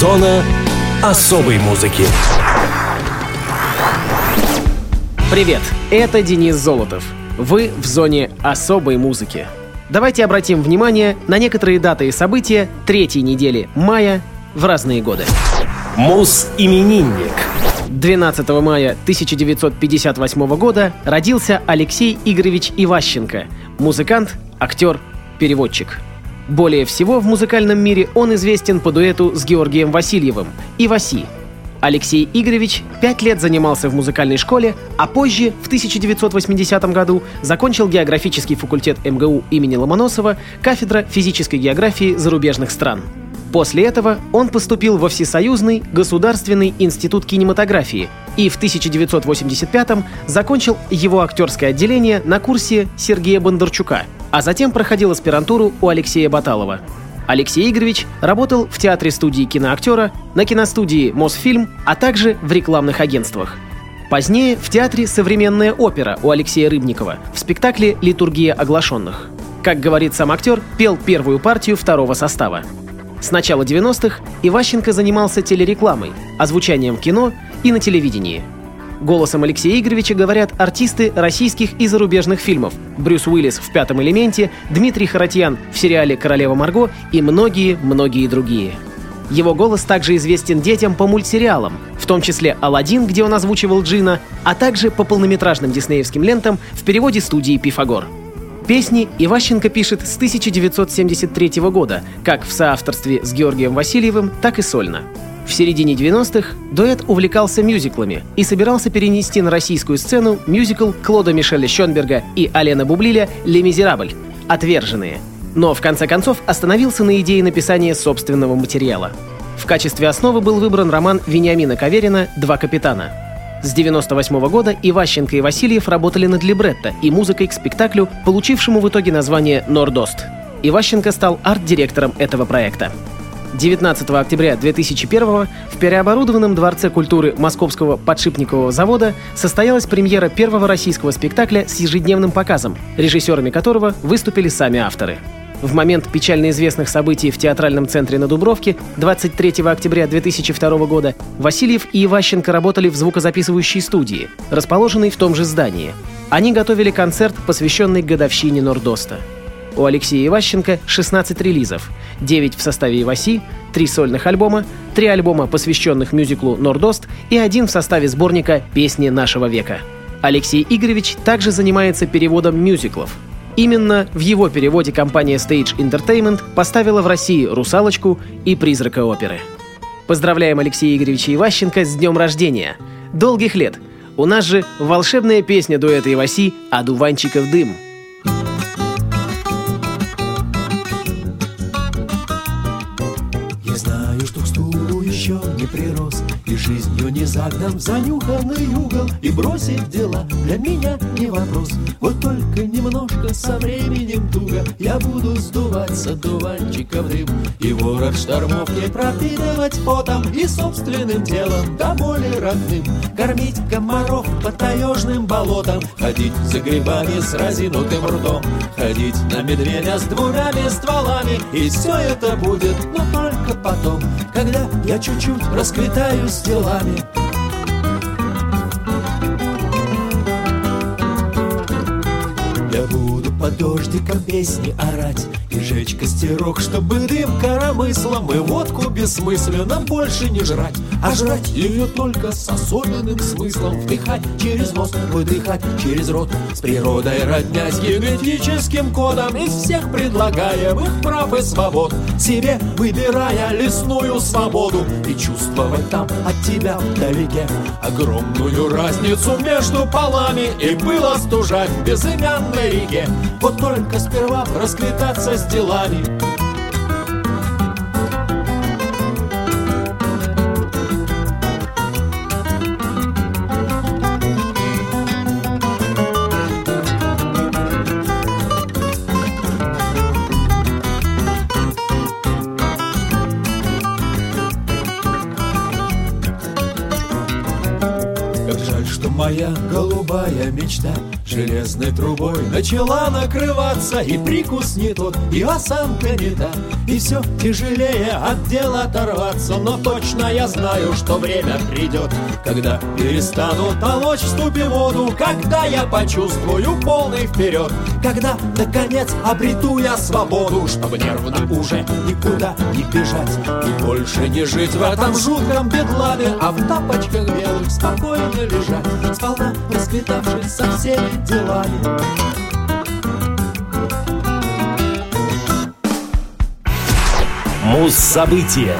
Зона особой музыки. Привет, это Денис Золотов. Вы в зоне особой музыки. Давайте обратим внимание на некоторые даты и события третьей недели мая в разные годы. Мус-именинник. 12 мая 1958 года родился Алексей Игоревич Иващенко, музыкант, актер, переводчик. Более всего в музыкальном мире он известен по дуэту с Георгием Васильевым «Иваси». Алексей Игоревич пять лет занимался в музыкальной школе, а позже, в 1980 году, закончил географический факультет МГУ имени Ломоносова, кафедра физической географии зарубежных стран. После этого он поступил во Всесоюзный государственный институт кинематографии и в 1985-м закончил его актерское отделение на курсе Сергея Бондарчука, а затем проходил аспирантуру у Алексея Баталова. Алексей Игоревич работал в театре-студии киноактера, на киностудии «Мосфильм», а также в рекламных агентствах. Позднее в театре «Современная опера» у Алексея Рыбникова в спектакле «Литургия оглашенных». Как говорит сам актер, пел первую партию второго состава. С начала 90-х Иващенко занимался телерекламой, озвучанием кино и на телевидении. Голосом Алексея Игоревича говорят артисты российских и зарубежных фильмов Брюс Уиллис в «Пятом элементе», Дмитрий Харатьян в сериале «Королева Марго» и многие-многие другие. Его голос также известен детям по мультсериалам, в том числе «Аладдин», где он озвучивал Джина, а также по полнометражным диснеевским лентам в переводе студии «Пифагор». Песни Иващенко пишет с 1973 года, как в соавторстве с Георгием Васильевым, так и сольно. В середине 90-х дуэт увлекался мюзиклами и собирался перенести на российскую сцену мюзикл Клода Мишеля Шонберга и Алена Бублиля «Ле Мизерабль» «Отверженные». Но в конце концов остановился на идее написания собственного материала. В качестве основы был выбран роман Вениамина Каверина «Два капитана». С 98 -го года Иващенко и Васильев работали над либретто и музыкой к спектаклю, получившему в итоге название «Нордост». Иващенко стал арт-директором этого проекта. 19 октября 2001 в переоборудованном Дворце культуры Московского подшипникового завода состоялась премьера первого российского спектакля с ежедневным показом, режиссерами которого выступили сами авторы. В момент печально известных событий в театральном центре на Дубровке 23 октября 2002 года Васильев и Иващенко работали в звукозаписывающей студии, расположенной в том же здании. Они готовили концерт, посвященный годовщине Нордоста. У Алексея Иващенко 16 релизов, 9 в составе Иваси, 3 сольных альбома, 3 альбома, посвященных мюзиклу «Нордост» и один в составе сборника «Песни нашего века». Алексей Игоревич также занимается переводом мюзиклов. Именно в его переводе компания Stage Entertainment поставила в России «Русалочку» и «Призрака оперы». Поздравляем Алексея Игоревича Иващенко с днем рождения! Долгих лет! У нас же волшебная песня дуэта Иваси «Одуванчиков дым». Жизнью не в занюханный угол И бросить дела для меня не вопрос. Вот только немножко со временем туго Я буду сдуваться дуванчиком дым И ворот штормов не пропитывать потом И собственным телом до боли родным. Кормить комаров по таежным болотам Ходить за грибами с разинутым ртом Ходить на медведя с двумя стволами И все это будет, но только потом Когда я чуть-чуть расквитаю с делами Я буду под дождиком песни орать. И жечь костерок, чтобы дым коромыслом И водку бессмысленно больше не жрать. А жрать ее только с особенным смыслом. Вдыхать через нос, выдыхать через рот. С природой роднясь генетическим кодом Из всех предлагаемых прав и свобод. Себе выбирая лесную свободу. И чувствовать там от тебя вдалеке Огромную разницу между полами. И было стужать в безымянной реке Вот только сперва расквитаться с делами Как жаль, что моя голубая мечта Железной трубой начала накрываться. И прикус не тот, и осанка не та. И все тяжелее от дела оторваться. Но точно я знаю, что время придет Когда перестану толочь в ступе воду. Когда я почувствую полный вперед Когда, наконец, обрету я свободу Чтобы нервно уже никуда не бежать. И больше не жить в этом жутком бедламе А в тапочках белых спокойно лежать Сполна расквитавшись со всеми делами Муз-события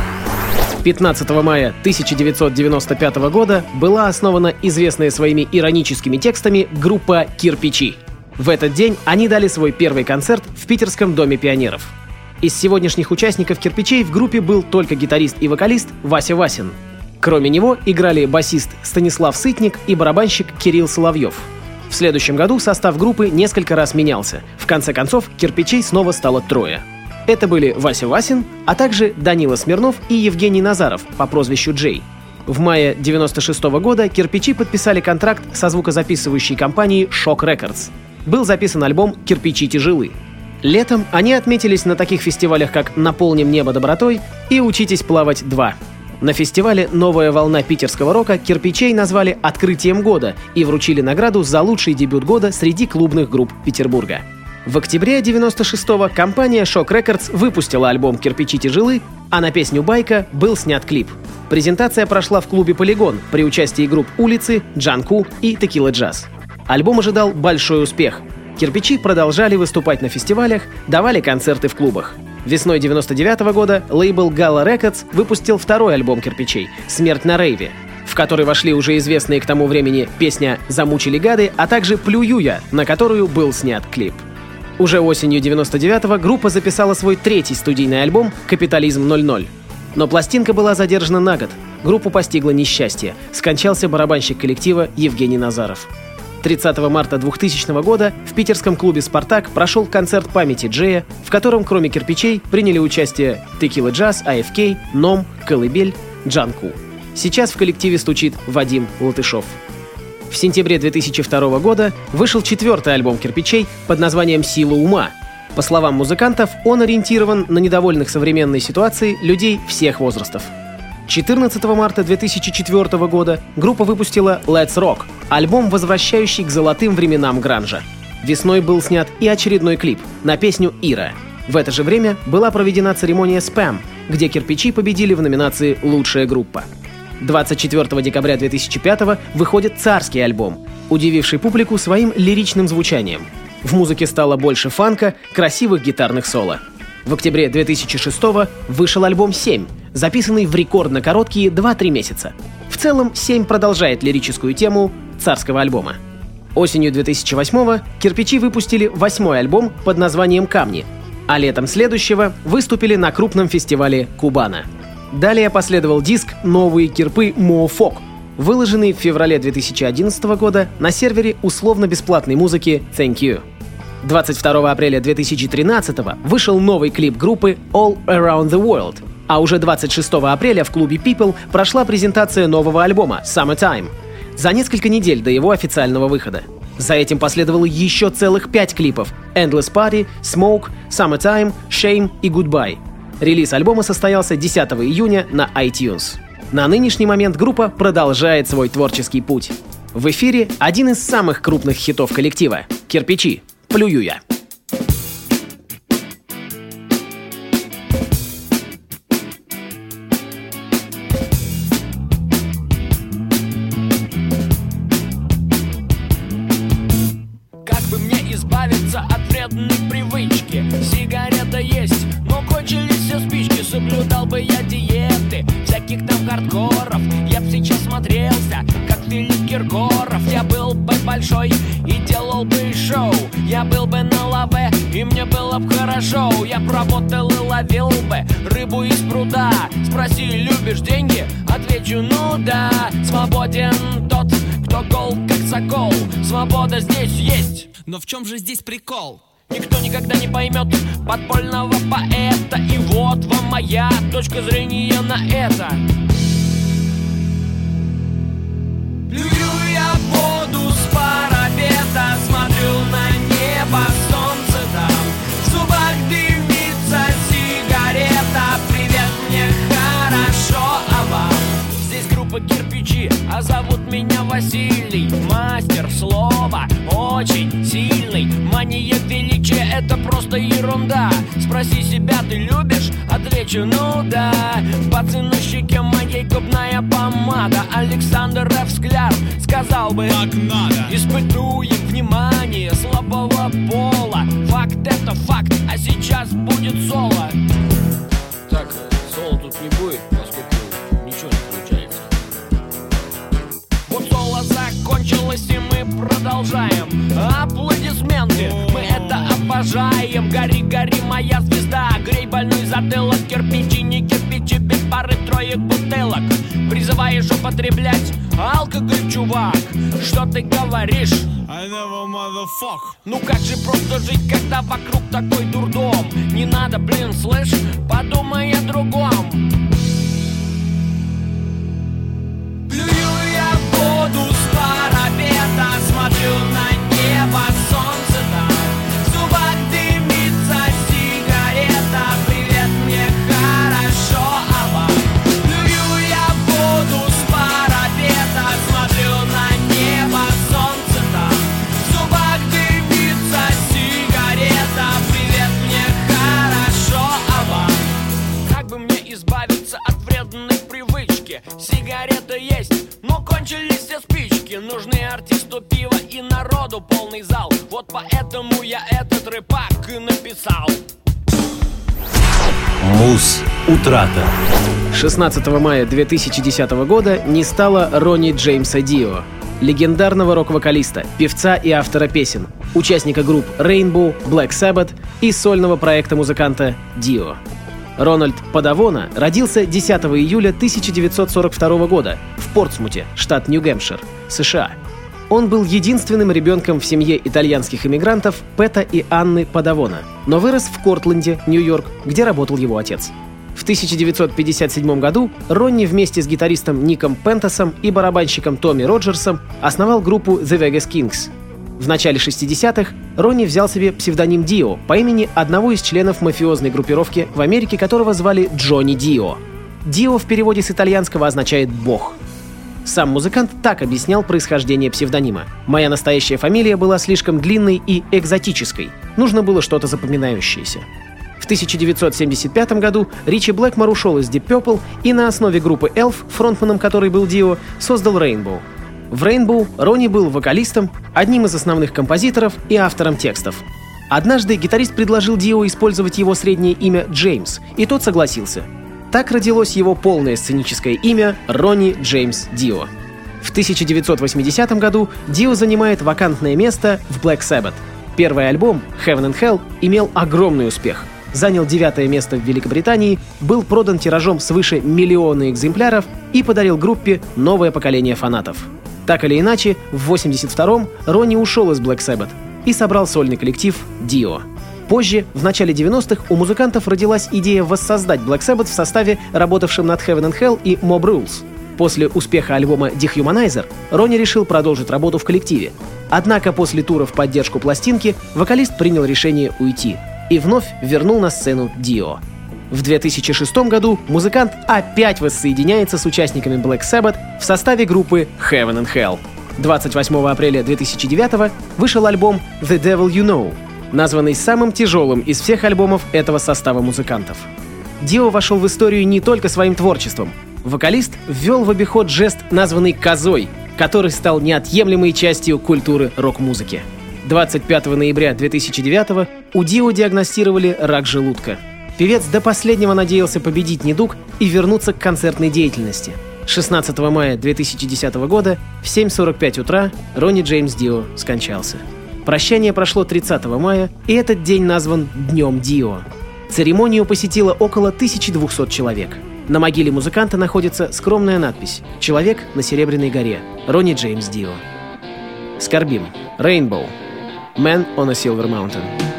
15 мая 1995 года была основана известная своими ироническими текстами группа «Кирпичи». В этот день они дали свой первый концерт в Питерском Доме пионеров. Из сегодняшних участников «Кирпичей» в группе был только гитарист и вокалист Вася Васин. Кроме него играли басист Станислав Сытник и барабанщик Кирилл Соловьев. В следующем году состав группы несколько раз менялся. В конце концов, «Кирпичей» снова стало трое. Это были Вася Васин, а также Данила Смирнов и Евгений Назаров по прозвищу Джей. В мае 96 года «Кирпичи» подписали контракт со звукозаписывающей компанией Shock Records. Был записан альбом «Кирпичи тяжелы», Летом они отметились на таких фестивалях, как «Наполним небо добротой» и «Учитесь плавать 2». На фестивале «Новая волна питерского рока» кирпичей назвали «Открытием года» и вручили награду за лучший дебют года среди клубных групп Петербурга. В октябре 96-го компания Shock Records выпустила альбом «Кирпичи тяжелы», а на песню «Байка» был снят клип. Презентация прошла в клубе «Полигон» при участии групп «Улицы», «Джанку» и «Текила Джаз». Альбом ожидал большой успех — Кирпичи продолжали выступать на фестивалях, давали концерты в клубах. Весной 99 -го года лейбл Gala Records выпустил второй альбом кирпичей «Смерть на рейве», в который вошли уже известные к тому времени песня «Замучили гады», а также «Плюю я», на которую был снят клип. Уже осенью 99-го группа записала свой третий студийный альбом «Капитализм 00». Но пластинка была задержана на год. Группу постигло несчастье. Скончался барабанщик коллектива Евгений Назаров. 30 марта 2000 года в питерском клубе «Спартак» прошел концерт памяти Джея, в котором кроме кирпичей приняли участие Текила Джаз, АФК, Ном, Колыбель, Джанку. Сейчас в коллективе стучит Вадим Латышов. В сентябре 2002 года вышел четвертый альбом «Кирпичей» под названием «Сила ума». По словам музыкантов, он ориентирован на недовольных современной ситуацией людей всех возрастов. 14 марта 2004 года группа выпустила Let's Rock, альбом, возвращающий к золотым временам гранжа. Весной был снят и очередной клип на песню «Ира». В это же время была проведена церемония «Спэм», где кирпичи победили в номинации «Лучшая группа». 24 декабря 2005 выходит царский альбом, удививший публику своим лиричным звучанием. В музыке стало больше фанка, красивых гитарных соло. В октябре 2006 вышел альбом «7», записанный в рекордно короткие 2-3 месяца. В целом, «7» продолжает лирическую тему царского альбома. Осенью 2008 кирпичи выпустили восьмой альбом под названием «Камни», а летом следующего выступили на крупном фестивале «Кубана». Далее последовал диск «Новые кирпы Мофок», выложенный в феврале 2011 года на сервере условно-бесплатной музыки Thank You. 22 апреля 2013 вышел новый клип группы All Around the World, а уже 26 апреля в клубе People прошла презентация нового альбома Summertime за несколько недель до его официального выхода. За этим последовало еще целых пять клипов Endless Party, Smoke, Summertime, Shame и Goodbye. Релиз альбома состоялся 10 июня на iTunes. На нынешний момент группа продолжает свой творческий путь. В эфире один из самых крупных хитов коллектива — «Кирпичи», плюю я. Я б работал и ловил бы рыбу из пруда. Спроси, любишь деньги? Отвечу, ну да Свободен тот, кто гол, как сокол. Свобода здесь есть. Но в чем же здесь прикол? Никто никогда не поймет подпольного поэта. И вот вам моя точка зрения на это. Плюю я в воду с парапета Смотрю на кирпичи, а зовут меня Василий. Мастер слова, очень сильный. Мания величия, это просто ерунда. Спроси себя, ты любишь? Отвечу, ну да. Пацы на щеке моей губная помада. Александр Ф. Скляр сказал бы Так надо. Испытуем внимание слабого пола. Факт это факт, а сейчас будет соло Так, соло тут не будет, поскольку закончилось и мы продолжаем. Аплодисменты, мы это обожаем. Гори, гори, моя звезда. Грей больной затылок, кирпичи, не кирпичи Без пары троек бутылок. Призываешь употреблять алкоголь, чувак. Что ты говоришь? I never motherfuck. Ну как же просто жить, когда вокруг такой дурдом? Не надо, блин, слышь, подумай о другом парапета Смотрю полный зал Вот поэтому я этот рэпак и написал Муз утрата. 16 мая 2010 года не стало Ронни Джеймса Дио, легендарного рок-вокалиста, певца и автора песен, участника групп Rainbow, Black Sabbath и сольного проекта музыканта Дио. Рональд Падавона родился 10 июля 1942 года в Портсмуте, штат Нью-Гэмпшир, США. Он был единственным ребенком в семье итальянских иммигрантов Пэта и Анны Падавона, но вырос в Кортленде, Нью-Йорк, где работал его отец. В 1957 году Ронни вместе с гитаристом Ником Пентасом и барабанщиком Томми Роджерсом основал группу The Vegas Kings. В начале 60-х Ронни взял себе псевдоним Дио по имени одного из членов мафиозной группировки в Америке, которого звали Джонни Дио. Дио в переводе с итальянского означает «бог». Сам музыкант так объяснял происхождение псевдонима. «Моя настоящая фамилия была слишком длинной и экзотической. Нужно было что-то запоминающееся». В 1975 году Ричи Блэкмор ушел из Deep Purple и на основе группы Elf, фронтманом которой был Дио, создал Rainbow. В Rainbow Ронни был вокалистом, одним из основных композиторов и автором текстов. Однажды гитарист предложил Дио использовать его среднее имя Джеймс, и тот согласился. Так родилось его полное сценическое имя Ронни Джеймс Дио. В 1980 году Дио занимает вакантное место в Black Sabbath. Первый альбом Heaven and Hell имел огромный успех. Занял девятое место в Великобритании, был продан тиражом свыше миллиона экземпляров и подарил группе новое поколение фанатов. Так или иначе, в 82-м Ронни ушел из Black Sabbath и собрал сольный коллектив Dio. Позже, в начале 90-х, у музыкантов родилась идея воссоздать Black Sabbath в составе, работавшем над Heaven and Hell и Mob Rules. После успеха альбома Dehumanizer Ронни решил продолжить работу в коллективе. Однако после тура в поддержку пластинки вокалист принял решение уйти и вновь вернул на сцену Dio. В 2006 году музыкант опять воссоединяется с участниками Black Sabbath в составе группы Heaven and Hell. 28 апреля 2009 вышел альбом The Devil You Know, названный самым тяжелым из всех альбомов этого состава музыкантов. Дио вошел в историю не только своим творчеством. Вокалист ввел в обиход жест, названный «козой», который стал неотъемлемой частью культуры рок-музыки. 25 ноября 2009 у Дио диагностировали рак желудка. Певец до последнего надеялся победить недуг и вернуться к концертной деятельности. 16 мая 2010 года в 7.45 утра Ронни Джеймс Дио скончался. Прощание прошло 30 мая, и этот день назван Днем Дио. Церемонию посетило около 1200 человек. На могиле музыканта находится скромная надпись «Человек на Серебряной горе. Ронни Джеймс Дио». Скорбим. Rainbow. Man on a Silver Mountain.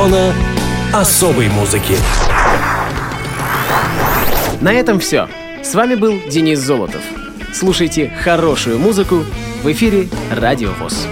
Зона особой музыки. На этом все. С вами был Денис Золотов. Слушайте хорошую музыку в эфире Радио ВОЗ.